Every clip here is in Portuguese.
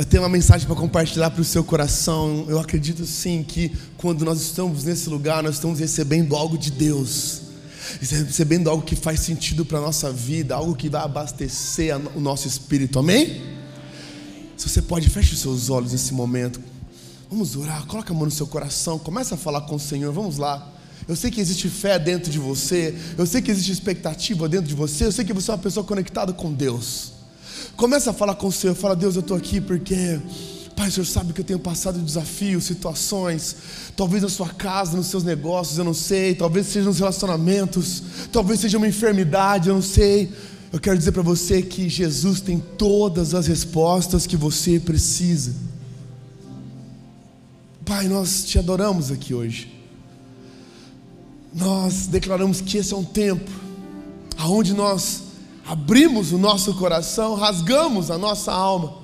Eu tenho uma mensagem para compartilhar para o seu coração. Eu acredito sim que quando nós estamos nesse lugar, nós estamos recebendo algo de Deus, recebendo algo que faz sentido para a nossa vida, algo que vai abastecer o nosso espírito, amém? Se você pode, feche os seus olhos nesse momento. Vamos orar, coloca a mão no seu coração, começa a falar com o Senhor, vamos lá. Eu sei que existe fé dentro de você, eu sei que existe expectativa dentro de você, eu sei que você é uma pessoa conectada com Deus. Começa a falar com o Senhor, fala, Deus, eu estou aqui porque, Pai, o Senhor sabe que eu tenho passado desafios, situações, talvez na sua casa, nos seus negócios, eu não sei, talvez seja nos relacionamentos, talvez seja uma enfermidade, eu não sei. Eu quero dizer para você que Jesus tem todas as respostas que você precisa. Pai, nós te adoramos aqui hoje nós declaramos que esse é um tempo aonde nós abrimos o nosso coração, rasgamos a nossa alma,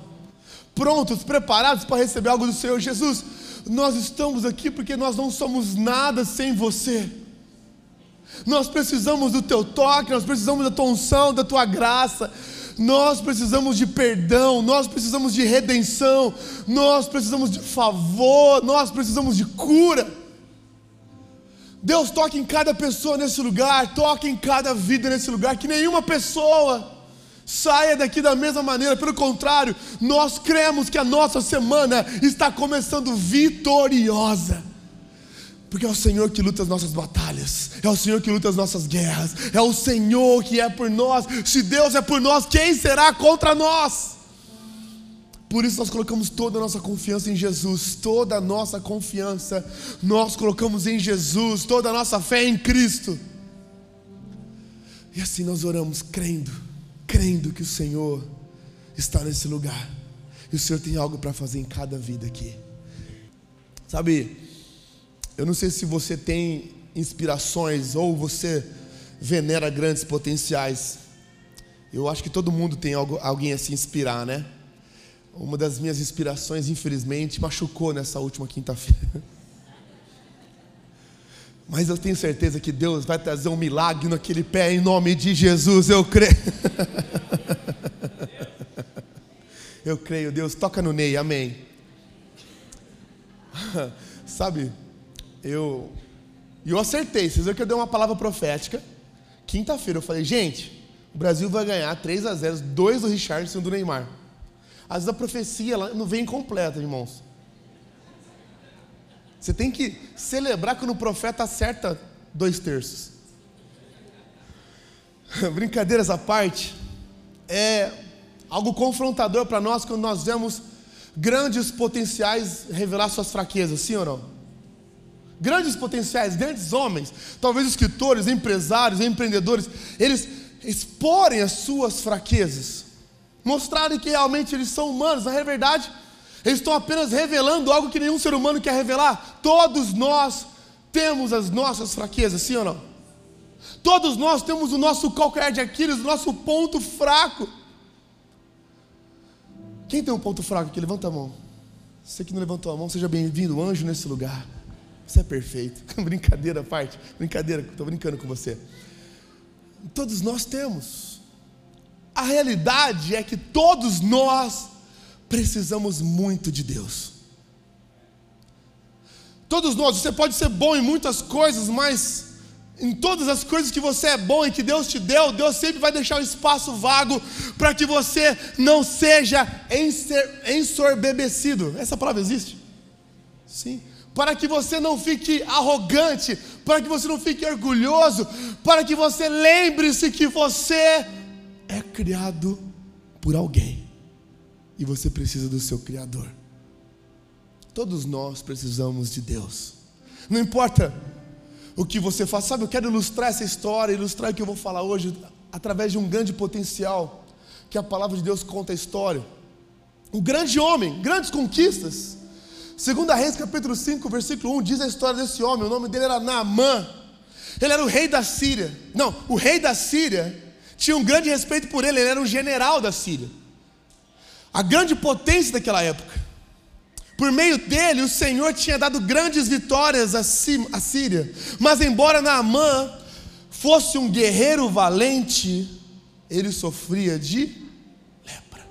prontos, preparados para receber algo do Senhor Jesus. Nós estamos aqui porque nós não somos nada sem você. Nós precisamos do teu toque, nós precisamos da tua unção, da tua graça. Nós precisamos de perdão, nós precisamos de redenção, nós precisamos de favor, nós precisamos de cura. Deus toque em cada pessoa nesse lugar, toque em cada vida nesse lugar, que nenhuma pessoa saia daqui da mesma maneira, pelo contrário, nós cremos que a nossa semana está começando vitoriosa. Porque é o Senhor que luta as nossas batalhas, é o Senhor que luta as nossas guerras, é o Senhor que é por nós. Se Deus é por nós, quem será contra nós? Por isso nós colocamos toda a nossa confiança em Jesus, toda a nossa confiança nós colocamos em Jesus, toda a nossa fé em Cristo. E assim nós oramos crendo, crendo que o Senhor está nesse lugar. E o Senhor tem algo para fazer em cada vida aqui. Sabe, eu não sei se você tem inspirações ou você venera grandes potenciais. Eu acho que todo mundo tem algo, alguém a se inspirar, né? Uma das minhas inspirações, infelizmente, machucou nessa última quinta-feira. Mas eu tenho certeza que Deus vai trazer um milagre naquele pé em nome de Jesus, eu creio. Eu creio, Deus, toca no Ney, amém. Sabe, eu eu acertei, vocês viram que eu dei uma palavra profética. Quinta-feira eu falei, gente, o Brasil vai ganhar 3 a 0, dois do Richardson e um do Neymar. Às vezes a profecia não vem completa, irmãos. Você tem que celebrar quando o profeta acerta dois terços. Brincadeiras à parte, é algo confrontador para nós quando nós vemos grandes potenciais revelar suas fraquezas, sim ou não? Grandes potenciais, grandes homens, talvez escritores, empresários, empreendedores, eles exporem as suas fraquezas mostrarem que realmente eles são humanos. Na verdade, eles estão apenas revelando algo que nenhum ser humano quer revelar. Todos nós temos as nossas fraquezas, sim ou não? Todos nós temos o nosso calcanhar de Aquiles, o nosso ponto fraco. Quem tem um ponto fraco aqui? Levanta a mão. Você que não levantou a mão, seja bem-vindo, anjo nesse lugar. Você é perfeito. brincadeira, parte. Brincadeira, estou brincando com você. Todos nós temos. A realidade é que todos nós precisamos muito de Deus. Todos nós, você pode ser bom em muitas coisas, mas em todas as coisas que você é bom e que Deus te deu, Deus sempre vai deixar um espaço vago para que você não seja ensorbebecido. Essa palavra existe? Sim. Para que você não fique arrogante, para que você não fique orgulhoso, para que você lembre-se que você é criado por alguém e você precisa do seu Criador. Todos nós precisamos de Deus. Não importa o que você faz, sabe? Eu quero ilustrar essa história, ilustrar o que eu vou falar hoje através de um grande potencial que a palavra de Deus conta a história. Um grande homem, grandes conquistas. Segundo Reis, capítulo 5, versículo 1, diz a história desse homem. O nome dele era Naamã. Ele era o rei da Síria. Não, o rei da Síria tinha um grande respeito por ele, ele era um general da Síria, a grande potência daquela época. Por meio dele, o Senhor tinha dado grandes vitórias à Síria, mas embora Naamã fosse um guerreiro valente, ele sofria de lepra.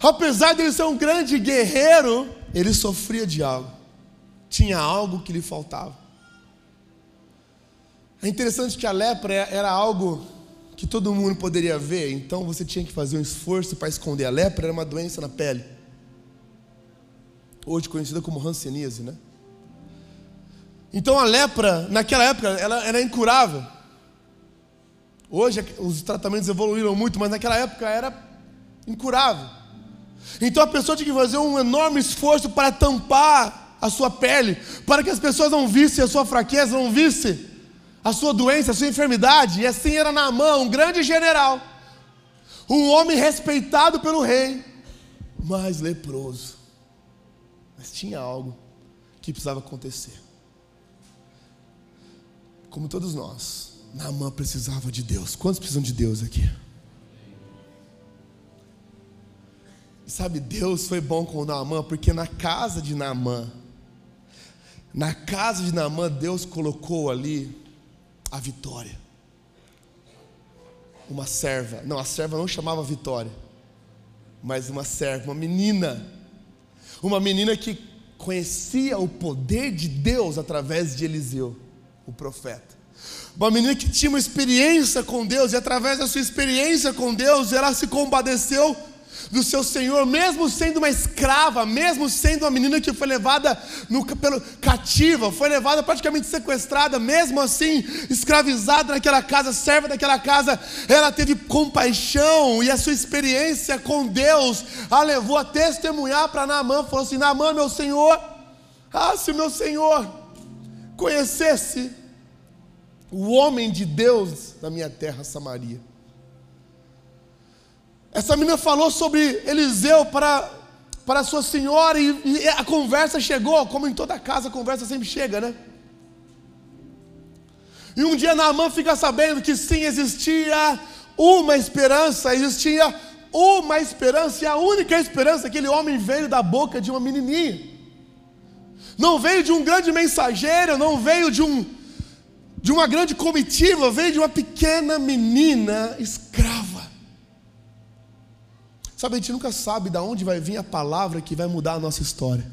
apesar de ele ser um grande guerreiro, ele sofria de algo. Tinha algo que lhe faltava. É interessante que a lepra era algo que todo mundo poderia ver, então você tinha que fazer um esforço para esconder. A lepra era uma doença na pele, hoje conhecida como hanseníase, né? Então a lepra, naquela época, ela era incurável. Hoje os tratamentos evoluíram muito, mas naquela época era incurável. Então a pessoa tinha que fazer um enorme esforço para tampar a sua pele, para que as pessoas não vissem a sua fraqueza, não vissem a sua doença, a sua enfermidade. E assim era Naamã, um grande general, um homem respeitado pelo rei, mas leproso. Mas tinha algo que precisava acontecer. Como todos nós, Naamã precisava de Deus. Quantos precisam de Deus aqui? Sabe, Deus foi bom com Naamã, porque na casa de Naamã, na casa de Naamã, Deus colocou ali a Vitória. Uma serva, não, a serva não chamava Vitória, mas uma serva, uma menina, uma menina que conhecia o poder de Deus através de Eliseu, o profeta. Uma menina que tinha uma experiência com Deus, e através da sua experiência com Deus, ela se compadeceu do seu senhor, mesmo sendo uma escrava, mesmo sendo uma menina que foi levada no, pelo, cativa, foi levada praticamente sequestrada, mesmo assim, escravizada naquela casa, serva daquela casa, ela teve compaixão e a sua experiência com Deus a levou a testemunhar para Naamã, falou assim: Naamã, meu senhor, ah, se meu senhor conhecesse o homem de Deus na minha terra, Samaria essa menina falou sobre Eliseu para, para sua senhora e, e a conversa chegou, como em toda casa a conversa sempre chega, né? E um dia Naamã fica sabendo que sim, existia uma esperança, existia uma esperança, e a única esperança, aquele homem veio da boca de uma menininha. Não veio de um grande mensageiro, não veio de um de uma grande comitiva, veio de uma pequena menina escrava. Sabe, a gente nunca sabe de onde vai vir a palavra que vai mudar a nossa história.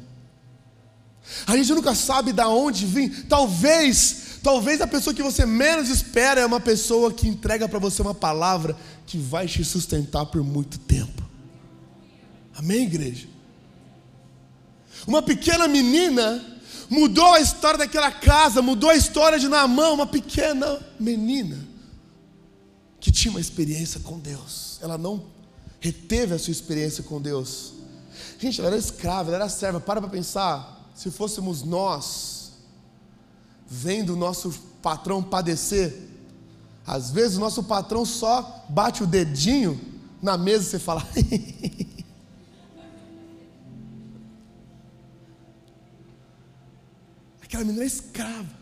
A gente nunca sabe de onde vir. Talvez, talvez a pessoa que você menos espera é uma pessoa que entrega para você uma palavra que vai te sustentar por muito tempo. Amém, igreja? Uma pequena menina mudou a história daquela casa, mudou a história de Naamã, uma pequena menina que tinha uma experiência com Deus. Ela não reteve a sua experiência com Deus. Gente, ela era escrava, ela era serva. Para para pensar, se fôssemos nós, vendo o nosso patrão padecer, às vezes o nosso patrão só bate o dedinho na mesa e você fala. Aquela menina é escrava.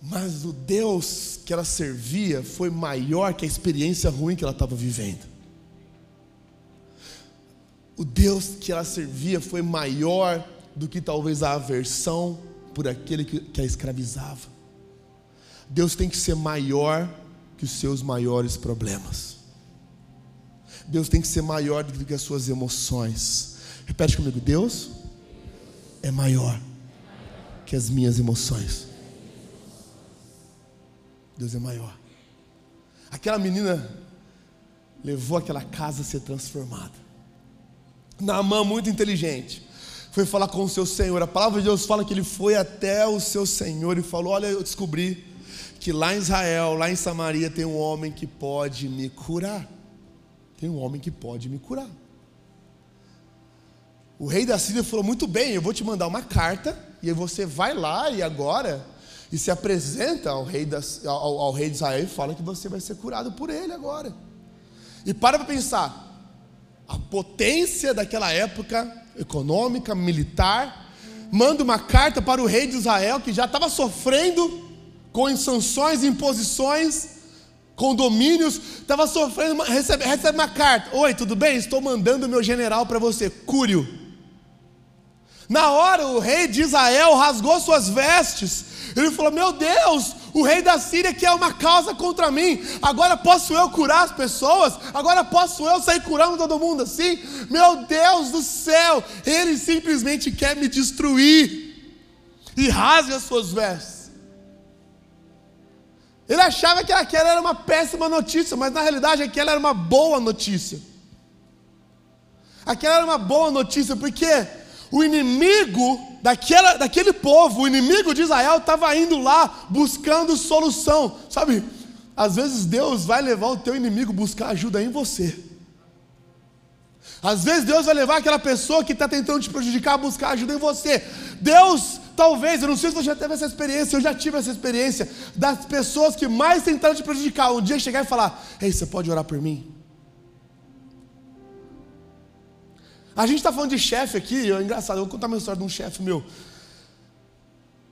Mas o Deus que ela servia foi maior que a experiência ruim que ela estava vivendo. O Deus que ela servia foi maior do que talvez a aversão por aquele que, que a escravizava. Deus tem que ser maior que os seus maiores problemas. Deus tem que ser maior do que as suas emoções. Repete comigo: Deus é maior que as minhas emoções. Deus é maior. Aquela menina levou aquela casa a ser transformada. Naamã, muito inteligente, foi falar com o seu Senhor. A palavra de Deus fala que ele foi até o seu Senhor e falou: Olha, eu descobri que lá em Israel, lá em Samaria, tem um homem que pode me curar. Tem um homem que pode me curar. O rei da Síria falou: Muito bem, eu vou te mandar uma carta, e aí você vai lá e agora e se apresenta ao rei, das, ao, ao rei de Israel e fala que você vai ser curado por ele agora. E para para pensar, a potência daquela época, econômica, militar, manda uma carta para o rei de Israel que já estava sofrendo com sanções, imposições, condomínios, estava sofrendo, recebe, recebe uma carta: Oi, tudo bem? Estou mandando meu general para você, cure-o. Na hora, o rei de Israel rasgou suas vestes Ele falou: Meu Deus, o rei da Síria quer uma causa contra mim. Agora posso eu curar as pessoas? Agora posso eu sair curando todo mundo assim? Meu Deus do céu, ele simplesmente quer me destruir. E rasga as suas vestes. Ele achava que aquela era uma péssima notícia, mas na realidade aquela era uma boa notícia. Aquela era uma boa notícia, porque o inimigo daquela, daquele povo, o inimigo de Israel, estava indo lá buscando solução. Sabe, às vezes Deus vai levar o teu inimigo buscar ajuda em você. Às vezes Deus vai levar aquela pessoa que está tentando te prejudicar a buscar ajuda em você. Deus, talvez, eu não sei se você já teve essa experiência, eu já tive essa experiência, das pessoas que mais tentaram te prejudicar, um dia chegar e falar: Ei, você pode orar por mim? A gente está falando de chefe aqui, é engraçado, eu vou contar uma história de um chefe meu.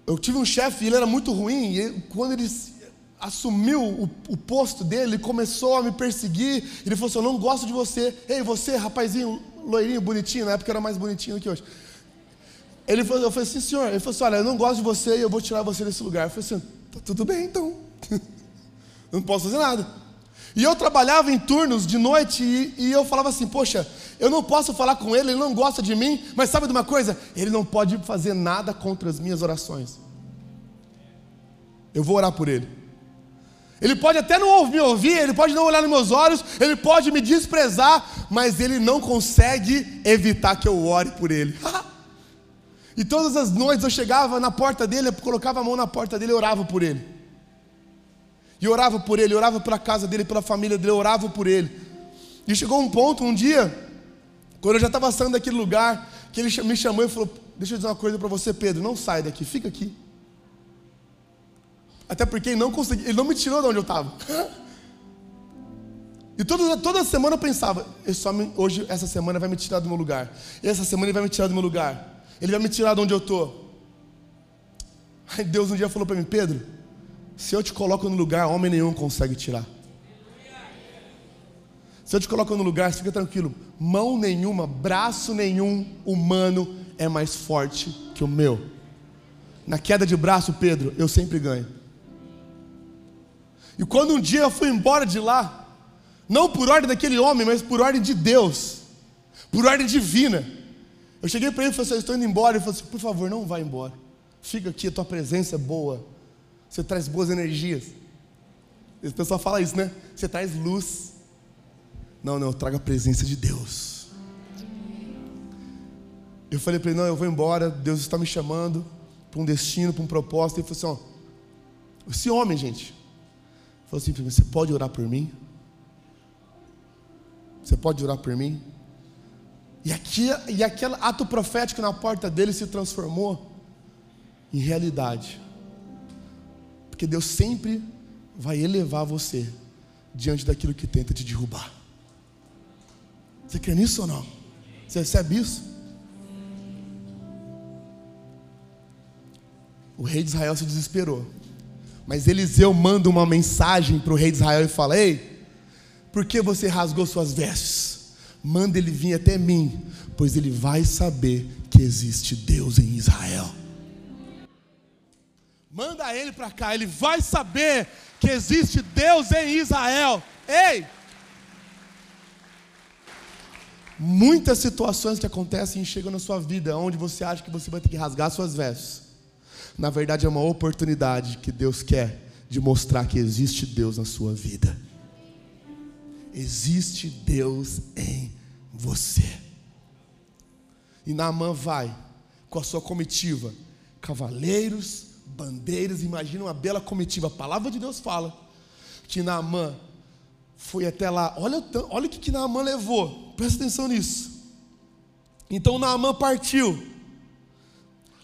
Eu tive um chefe e ele era muito ruim, e quando ele assumiu o, o, posto dele, ele começou a me perseguir, ele falou assim, eu não gosto de você, ei, você, rapazinho, loirinho, bonitinho, na época era mais bonitinho do que hoje. Ele falou, eu falei assim, senhor, ele falou assim, olha, eu não gosto de você e eu vou tirar você desse lugar. Eu falei assim, tá tudo bem então, não posso fazer nada. E eu trabalhava em turnos de noite e, e, eu falava assim: Poxa, eu não posso falar com ele, ele não gosta de mim, mas sabe de uma coisa? Ele não pode fazer nada contra as minhas orações. Eu vou orar por ele. Ele pode até não me ouvir, ele pode não olhar nos meus olhos, ele pode me desprezar, mas ele não consegue evitar que eu ore por ele. e todas as noites eu chegava na porta dele, eu colocava a mão na porta dele e orava por ele. E orava por ele, orava pela casa dele, pela família dele, orava por ele. E chegou um ponto, um dia, quando eu já estava saindo daquele lugar, que ele me chamou e falou: Deixa eu dizer uma coisa para você, Pedro, não sai daqui, fica aqui. Até porque ele não conseguiu, ele não me tirou de onde eu estava. E toda, toda semana eu pensava, hoje, essa semana vai me tirar do meu lugar. Essa semana ele vai me tirar do meu lugar. Ele vai me tirar de onde eu estou. Aí Deus um dia falou para mim, Pedro, se eu te coloco no lugar, homem nenhum consegue tirar. Se eu te coloco no lugar, fica tranquilo. Mão nenhuma, braço nenhum humano é mais forte que o meu. Na queda de braço, Pedro, eu sempre ganho. E quando um dia eu fui embora de lá, não por ordem daquele homem, mas por ordem de Deus, por ordem divina, eu cheguei para ele e falei assim: Eu estou indo embora. Ele falou assim: Por favor, não vá embora. Fica aqui, a tua presença é boa. Você traz boas energias. O pessoal fala isso, né? Você traz luz. Não, não, eu trago a presença de Deus. Eu falei para ele: Não, eu vou embora. Deus está me chamando para um destino, para um propósito. Ele falou assim: Ó, esse homem, gente, falou assim: Você pode orar por mim? Você pode orar por mim? E, aqui, e aquele ato profético na porta dele se transformou em realidade. Porque Deus sempre vai elevar você diante daquilo que tenta te derrubar. Você crê nisso ou não? Você recebe isso? O rei de Israel se desesperou. Mas Eliseu manda uma mensagem para o rei de Israel e fala: Ei, por que você rasgou suas vestes? Manda ele vir até mim, pois ele vai saber que existe Deus em Israel. Manda ele para cá, ele vai saber que existe Deus em Israel. Ei! Muitas situações que acontecem e chegam na sua vida, onde você acha que você vai ter que rasgar suas vestes. Na verdade, é uma oportunidade que Deus quer de mostrar que existe Deus na sua vida. Existe Deus em você. E Naamã vai com a sua comitiva, cavaleiros, bandeiras, imagina uma bela comitiva. A palavra de Deus fala que Naamã foi até lá. Olha, olha o que, que Naamã levou, presta atenção nisso. Então Naamã partiu,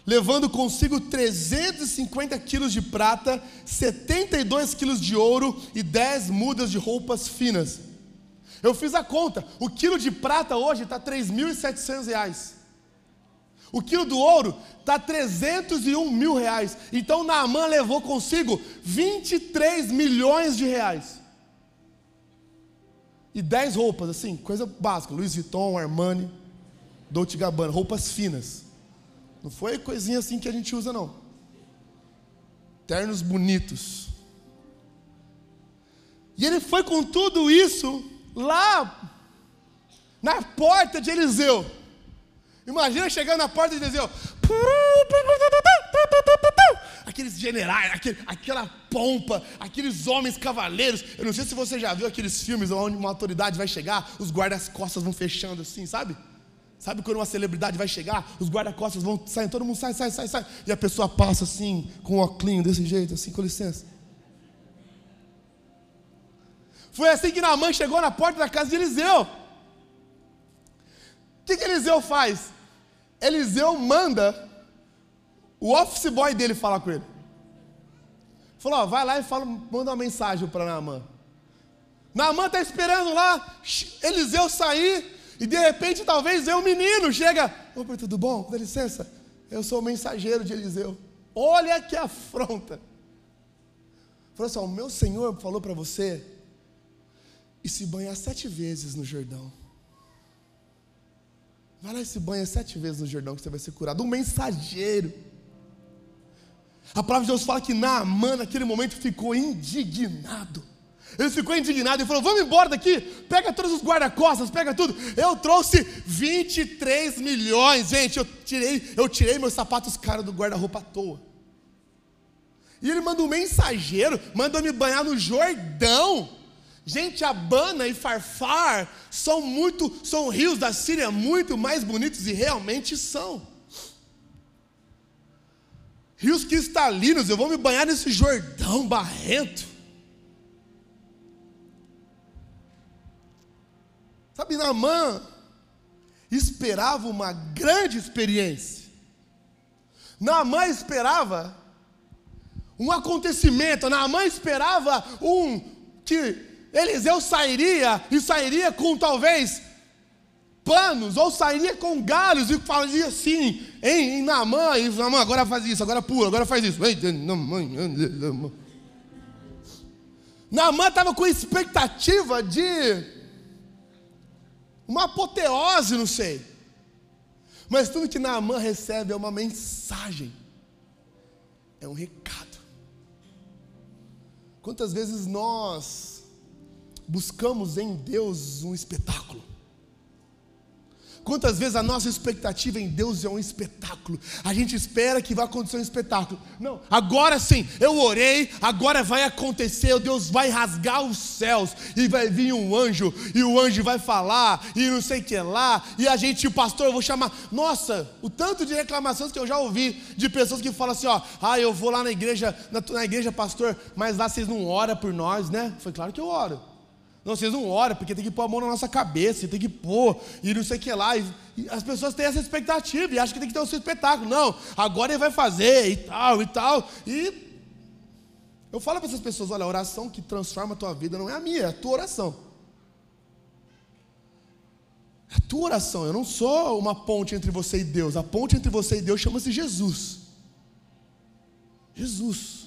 levando consigo 350 quilos de prata, 72 quilos de ouro e 10 mudas de roupas finas. Eu fiz a conta, o quilo de prata hoje está 3.700 reais. O quilo do ouro está 301 mil reais. Então Naamã levou consigo 23 milhões de reais. E 10 roupas, assim, coisa básica. Louis Vuitton, Armani, Dolce Gabbana, roupas finas. Não foi coisinha assim que a gente usa, não. ternos bonitos. E ele foi com tudo isso lá na porta de Eliseu. Imagina chegando na porta de Eliseu. Aqueles generais, aquele, aquela pompa, aqueles homens cavaleiros. Eu não sei se você já viu aqueles filmes onde uma autoridade vai chegar, os guardas-costas vão fechando assim, sabe? Sabe quando uma celebridade vai chegar, os guarda-costas vão saindo, todo mundo sai, sai, sai, sai, e a pessoa passa assim, com o óculos desse jeito, assim, com licença. Foi assim que Naamã chegou na porta da casa de Eliseu. O que, que Eliseu faz? Eliseu manda o office boy dele falar com ele. Falou, ó, vai lá e fala, manda uma mensagem para Naamã. Naamã está esperando lá, Eliseu sair, e de repente talvez vê um menino, chega, opa, tudo bom? Dá licença, eu sou o mensageiro de Eliseu. Olha que afronta. Falou assim, ó, o meu Senhor falou para você e se banhar sete vezes no Jordão. Vai lá e se banha sete vezes no Jordão que você vai ser curado. Um mensageiro. A palavra de Deus fala que Naamã naquele momento ficou indignado. Ele ficou indignado e falou: Vamos embora daqui, pega todos os guarda-costas, pega tudo. Eu trouxe 23 milhões, gente. Eu tirei, eu tirei meus sapatos caros do guarda-roupa à toa. E ele manda um mensageiro, manda me banhar no Jordão. Gente, Abana e Farfar são muito, são rios da Síria muito mais bonitos e realmente são. Rios cristalinos, eu vou me banhar nesse Jordão barrento. Sabe, Naamã esperava uma grande experiência. Naamã esperava um acontecimento. Naamã esperava um que Eliseu sairia e sairia com talvez panos, ou sairia com galhos e fazia assim em, em Naamã, e agora faz isso, agora pula, agora faz isso. Naamã estava com expectativa de uma apoteose, não sei. Mas tudo que Naamã recebe é uma mensagem, é um recado. Quantas vezes nós buscamos em Deus um espetáculo. Quantas vezes a nossa expectativa em Deus é um espetáculo? A gente espera que vai acontecer um espetáculo. Não, agora sim, eu orei, agora vai acontecer, Deus vai rasgar os céus e vai vir um anjo, e o anjo vai falar, e não sei o que lá, e a gente, o pastor, eu vou chamar. Nossa, o tanto de reclamações que eu já ouvi de pessoas que falam assim: ó, ah, eu vou lá na igreja, na, na igreja, pastor, mas lá vocês não oram por nós, né? Foi claro que eu oro. Não, vocês não oram, porque tem que pôr a mão na nossa cabeça, tem que pôr, e não sei o que lá. E, e as pessoas têm essa expectativa e acham que tem que ter o seu espetáculo. Não, agora ele vai fazer e tal e tal. E eu falo para essas pessoas: olha, a oração que transforma a tua vida não é a minha, é a tua oração. É a tua oração. Eu não sou uma ponte entre você e Deus. A ponte entre você e Deus chama-se Jesus. Jesus.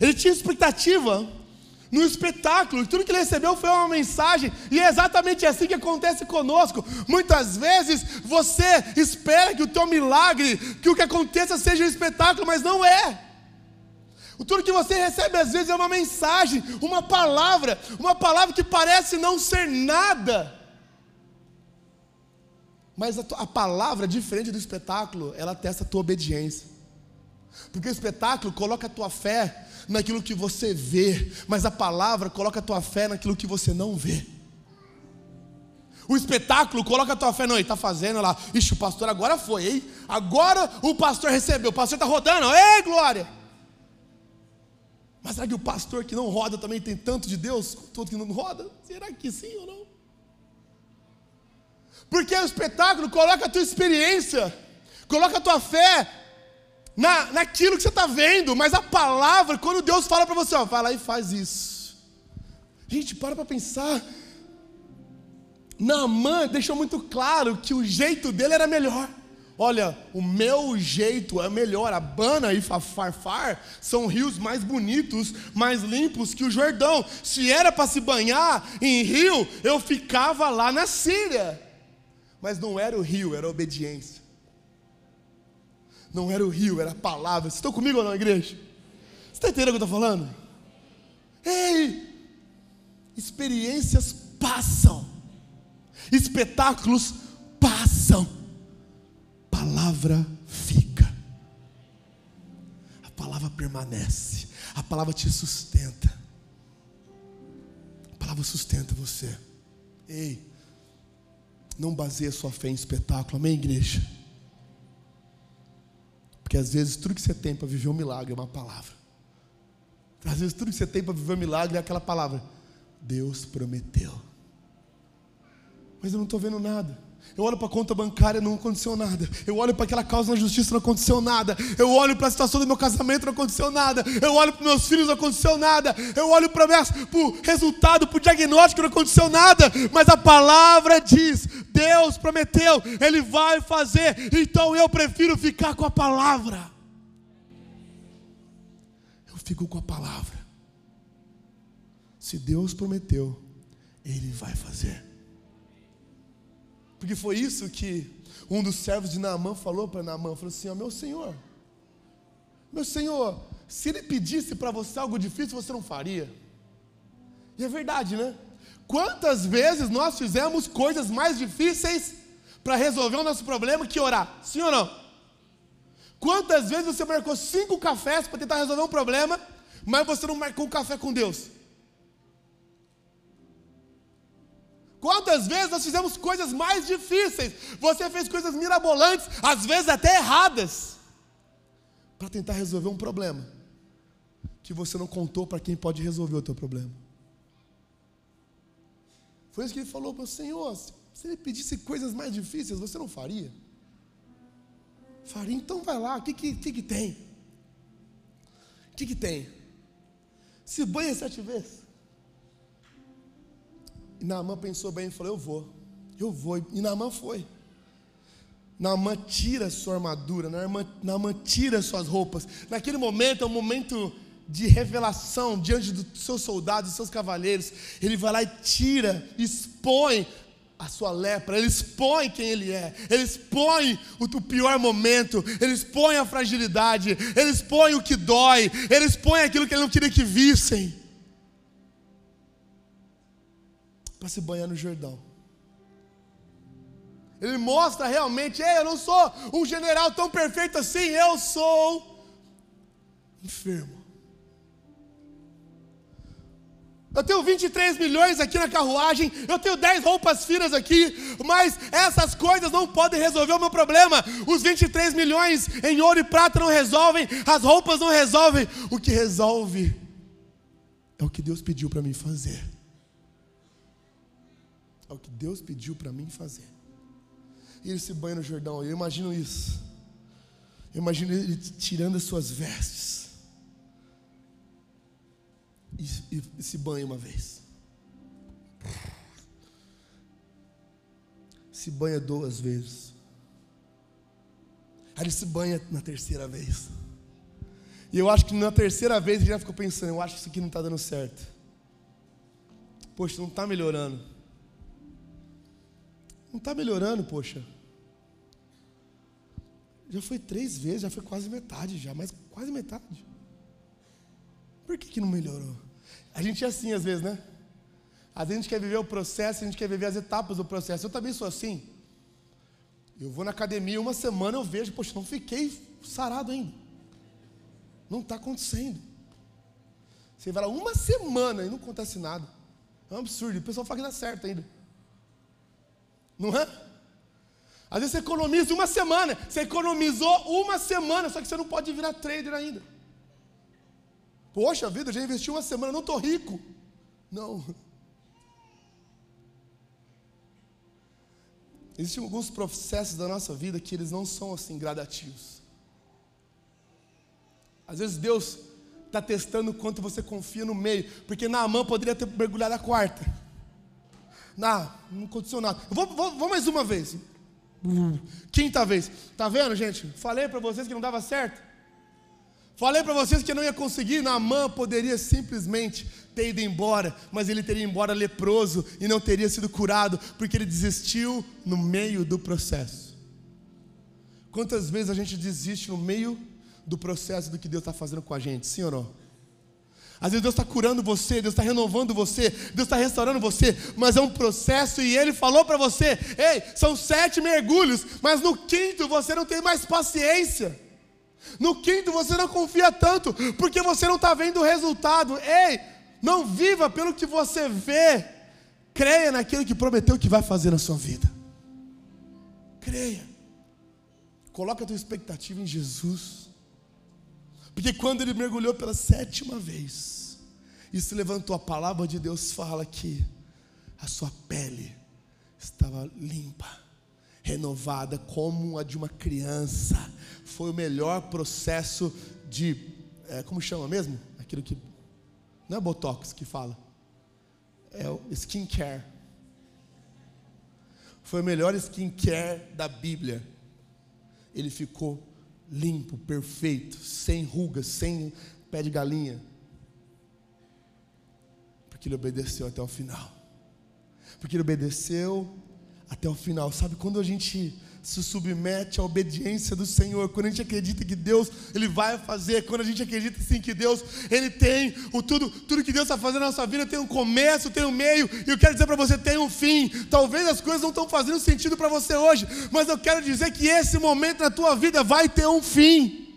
Ele tinha expectativa no espetáculo, tudo que ele recebeu foi uma mensagem, e é exatamente assim que acontece conosco. Muitas vezes você espera que o teu milagre, que o que aconteça seja um espetáculo, mas não é. Tudo que você recebe às vezes é uma mensagem, uma palavra, uma palavra que parece não ser nada. Mas a, a palavra, diferente do espetáculo, ela testa a tua obediência. Porque o espetáculo coloca a tua fé naquilo que você vê, mas a palavra coloca a tua fé naquilo que você não vê. O espetáculo coloca a tua fé, não, ele está fazendo lá. Ixi, o pastor agora foi, hein? Agora o pastor recebeu, o pastor está rodando, ei, glória! Mas será que o pastor que não roda também tem tanto de Deus quanto que não roda? Será que sim ou não? Porque o espetáculo coloca a tua experiência, coloca a tua fé na, naquilo que você está vendo, mas a palavra, quando Deus fala para você, ó, vai lá e faz isso. Gente, para para pensar. Naamã deixou muito claro que o jeito dele era melhor. Olha, o meu jeito é melhor. A Bana e Farfar são rios mais bonitos, mais limpos que o Jordão. Se era para se banhar em rio, eu ficava lá na Síria. Mas não era o rio, era a obediência. Não era o rio, era a palavra. Vocês estão comigo ou não, igreja? está entendendo o que eu estou falando? Ei! Experiências passam, espetáculos passam, palavra fica, a palavra permanece, a palavra te sustenta, a palavra sustenta você. Ei, não baseie sua fé em espetáculo, amém, igreja? Porque às vezes tudo que você tem para viver um milagre é uma palavra. Às vezes tudo que você tem para viver um milagre é aquela palavra. Deus prometeu. Mas eu não estou vendo nada. Eu olho para a conta bancária, não aconteceu nada. Eu olho para aquela causa na justiça, não aconteceu nada. Eu olho para a situação do meu casamento, não aconteceu nada. Eu olho para meus filhos, não aconteceu nada. Eu olho para o resultado, para o diagnóstico, não aconteceu nada. Mas a palavra diz: Deus prometeu, Ele vai fazer. Então eu prefiro ficar com a palavra. Eu fico com a palavra. Se Deus prometeu, Ele vai fazer. Porque foi isso que um dos servos de Naamã falou para Naamã, falou assim, ó, meu senhor, meu senhor, se ele pedisse para você algo difícil, você não faria. E é verdade, né? Quantas vezes nós fizemos coisas mais difíceis para resolver o nosso problema que orar? Sim ou não? Quantas vezes você marcou cinco cafés para tentar resolver um problema, mas você não marcou um café com Deus? Quantas vezes nós fizemos coisas mais difíceis? Você fez coisas mirabolantes, às vezes até erradas, para tentar resolver um problema que você não contou para quem pode resolver o teu problema. Foi isso que ele falou para o Senhor: se ele pedisse coisas mais difíceis, você não faria? Faria, então vai lá, o que, que, que, que tem? O que, que tem? Se banha sete vezes. E Naamã pensou bem e falou: Eu vou, eu vou. E Naamã foi. Naamã tira sua armadura, Naamã, Naamã tira suas roupas. Naquele momento é um momento de revelação diante dos seus soldados, dos seus cavaleiros. Ele vai lá e tira, expõe a sua lepra, ele expõe quem ele é, ele expõe o, pior momento, ele expõe a fragilidade, ele expõe o que dói, ele expõe aquilo que ele não queria que vissem. Para se banhar no Jordão. Ele mostra realmente, Ei, eu não sou um general tão perfeito assim, eu sou enfermo. Eu tenho 23 milhões aqui na carruagem, eu tenho 10 roupas finas aqui, mas essas coisas não podem resolver o meu problema. Os 23 milhões em ouro e prata não resolvem, as roupas não resolvem. O que resolve é o que Deus pediu para mim fazer. É o que Deus pediu para mim fazer. E ele se banha no Jordão. Eu imagino isso. Eu imagino ele tirando as suas vestes. E, e, e se banha uma vez. Se banha duas vezes. Aí ele se banha na terceira vez. E eu acho que na terceira vez ele já ficou pensando: eu acho que isso aqui não está dando certo. Poxa, não está melhorando. Não está melhorando, poxa. Já foi três vezes, já foi quase metade, já, mas quase metade. Por que, que não melhorou? A gente é assim às vezes, né? Às vezes a gente quer viver o processo, a gente quer viver as etapas do processo. Eu também sou assim. Eu vou na academia uma semana, eu vejo, poxa, não fiquei sarado ainda. Não está acontecendo. Você vai lá uma semana e não acontece nada. É um absurdo. O pessoal fala que dá certo ainda. Não é? Às vezes você economiza uma semana, você economizou uma semana, só que você não pode virar trader ainda. Poxa vida, eu já investi uma semana, não estou rico. Não. Existem alguns processos da nossa vida que eles não são assim gradativos. Às vezes Deus está testando quanto você confia no meio, porque Naamã poderia ter mergulhado a quarta. Não, não aconteceu nada. Vou, vou, vou mais uma vez. Quinta vez. Tá vendo, gente? Falei para vocês que não dava certo. Falei para vocês que não ia conseguir. Naamã poderia simplesmente ter ido embora, mas ele teria ido embora leproso e não teria sido curado, porque ele desistiu no meio do processo. Quantas vezes a gente desiste no meio do processo do que Deus está fazendo com a gente? Sim ou não? Às vezes Deus está curando você, Deus está renovando você, Deus está restaurando você, mas é um processo e Ele falou para você: ei, são sete mergulhos, mas no quinto você não tem mais paciência. No quinto você não confia tanto, porque você não está vendo o resultado. Ei, não viva pelo que você vê, creia naquilo que prometeu que vai fazer na sua vida. Creia. Coloca a tua expectativa em Jesus. Porque quando ele mergulhou pela sétima vez e se levantou, a palavra de Deus fala que a sua pele estava limpa, renovada como a de uma criança. Foi o melhor processo de, é, como chama mesmo? Aquilo que não é botox que fala, é o skincare. Foi o melhor skincare da Bíblia. Ele ficou limpo, perfeito, sem rugas, sem pé de galinha. Porque ele obedeceu até o final. Porque ele obedeceu até o final. Sabe quando a gente se submete à obediência do Senhor, quando a gente acredita que Deus ele vai fazer, quando a gente acredita sim que Deus ele tem o tudo, tudo que Deus está fazendo na nossa vida tem um começo, tem um meio, e eu quero dizer para você tem um fim. Talvez as coisas não estão fazendo sentido para você hoje, mas eu quero dizer que esse momento na tua vida vai ter um fim.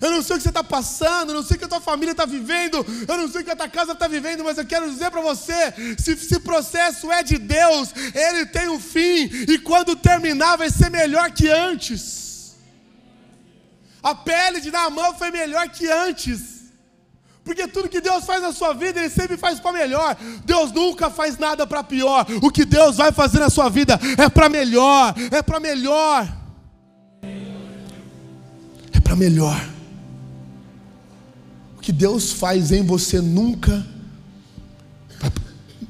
Eu não sei o que você está passando, eu não sei o que a tua família está vivendo, eu não sei o que a tua casa está vivendo, mas eu quero dizer para você: se esse processo é de Deus, ele tem um fim, e quando terminar vai ser melhor que antes. A pele de Naamã foi melhor que antes. Porque tudo que Deus faz na sua vida, Ele sempre faz para melhor. Deus nunca faz nada para pior. O que Deus vai fazer na sua vida é para melhor, é para melhor. É para melhor que Deus faz em você nunca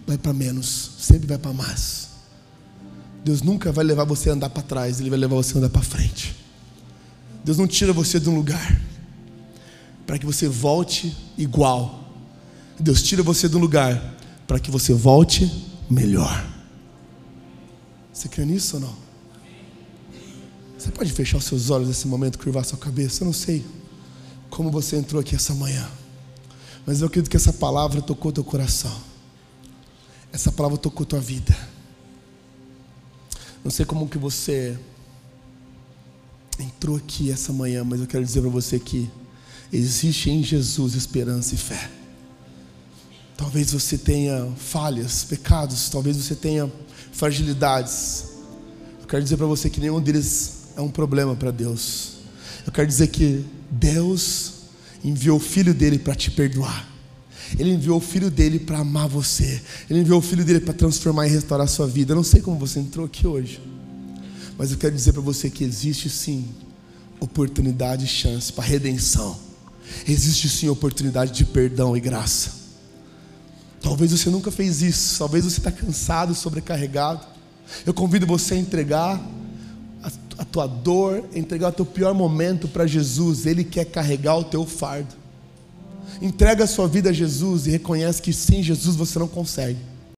vai para menos, sempre vai para mais. Deus nunca vai levar você a andar para trás, Ele vai levar você a andar para frente. Deus não tira você de um lugar para que você volte igual. Deus tira você de um lugar para que você volte melhor. Você crê nisso ou não? Você pode fechar os seus olhos nesse momento, curvar sua cabeça? Eu não sei como você entrou aqui essa manhã. Mas eu acredito que essa palavra tocou teu coração. Essa palavra tocou tua vida. Não sei como que você entrou aqui essa manhã, mas eu quero dizer para você que existe em Jesus esperança e fé. Talvez você tenha falhas, pecados, talvez você tenha fragilidades. Eu quero dizer para você que nenhum deles é um problema para Deus. Eu quero dizer que Deus enviou o filho dele para te perdoar. Ele enviou o filho dele para amar você. Ele enviou o filho dele para transformar e restaurar a sua vida. Eu não sei como você entrou aqui hoje, mas eu quero dizer para você que existe sim oportunidade e chance para redenção. Existe sim oportunidade de perdão e graça. Talvez você nunca fez isso, talvez você está cansado, sobrecarregado. Eu convido você a entregar a tua dor, entregar o teu pior momento para Jesus, Ele quer carregar o teu fardo. Entrega a sua vida a Jesus e reconhece que sem Jesus você não consegue.